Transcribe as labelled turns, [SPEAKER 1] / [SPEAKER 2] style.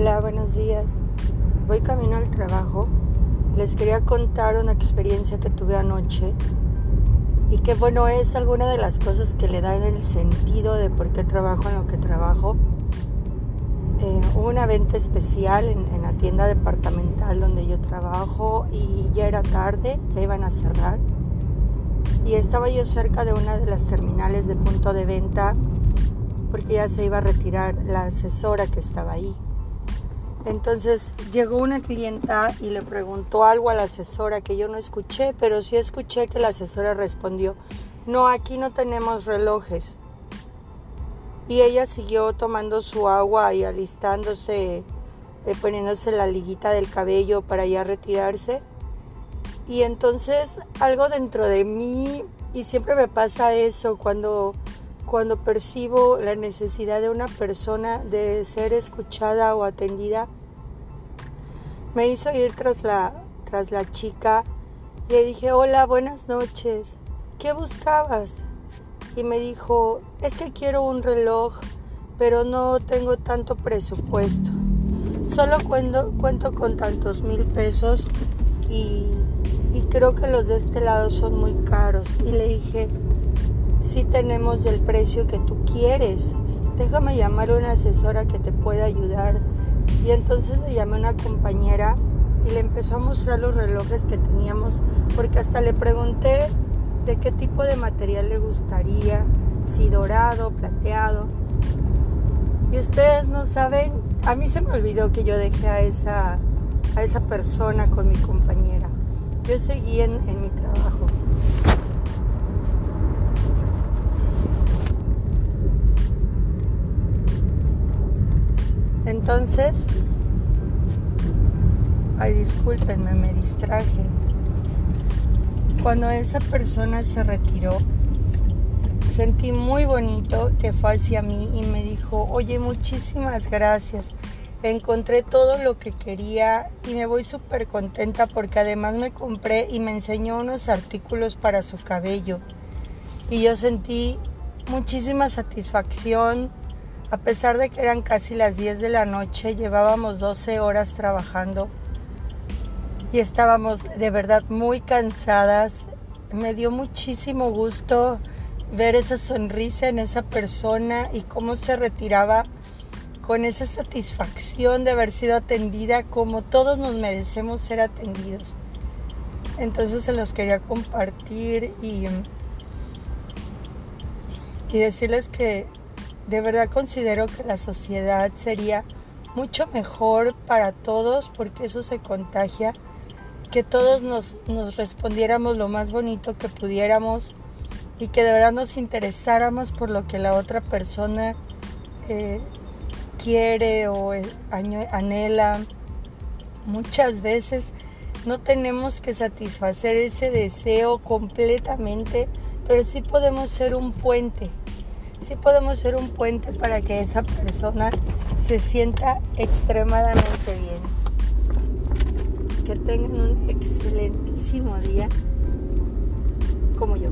[SPEAKER 1] Hola, buenos días. Voy camino al trabajo. Les quería contar una experiencia que tuve anoche y que bueno, es alguna de las cosas que le dan el sentido de por qué trabajo en lo que trabajo. Eh, hubo una venta especial en, en la tienda departamental donde yo trabajo y ya era tarde, ya iban a cerrar. Y estaba yo cerca de una de las terminales de punto de venta porque ya se iba a retirar la asesora que estaba ahí. Entonces llegó una clienta y le preguntó algo a la asesora que yo no escuché, pero sí escuché que la asesora respondió, no, aquí no tenemos relojes. Y ella siguió tomando su agua y alistándose, eh, poniéndose la liguita del cabello para ya retirarse. Y entonces algo dentro de mí, y siempre me pasa eso cuando cuando percibo la necesidad de una persona de ser escuchada o atendida, me hizo ir tras la, tras la chica y le dije, hola, buenas noches, ¿qué buscabas? Y me dijo, es que quiero un reloj, pero no tengo tanto presupuesto. Solo cuento, cuento con tantos mil pesos y, y creo que los de este lado son muy caros. Y le dije, si tenemos el precio que tú quieres. Déjame llamar a una asesora que te pueda ayudar. Y entonces le llamé a una compañera y le empezó a mostrar los relojes que teníamos, porque hasta le pregunté de qué tipo de material le gustaría, si dorado, plateado. Y ustedes no saben, a mí se me olvidó que yo dejé a esa, a esa persona con mi compañera. Yo seguí en, en mi trabajo. Entonces, ay, discúlpenme, me distraje. Cuando esa persona se retiró, sentí muy bonito que fue hacia mí y me dijo, oye, muchísimas gracias. Encontré todo lo que quería y me voy súper contenta porque además me compré y me enseñó unos artículos para su cabello. Y yo sentí muchísima satisfacción, a pesar de que eran casi las 10 de la noche, llevábamos 12 horas trabajando y estábamos de verdad muy cansadas. Me dio muchísimo gusto ver esa sonrisa en esa persona y cómo se retiraba con esa satisfacción de haber sido atendida como todos nos merecemos ser atendidos. Entonces se los quería compartir y, y decirles que de verdad considero que la sociedad sería mucho mejor para todos porque eso se contagia, que todos nos, respondiéramos lo más bonito que pudiéramos y que de verdad nos interesáramos por lo que la otra persona eh, quiere o eh, anhela. Muchas veces no tenemos que satisfacer ese deseo completamente, pero sí podemos ser un puente sí podemos ser un puente para que esa persona se sienta extremadamente bien. Que tengan un excelentísimo día como yo.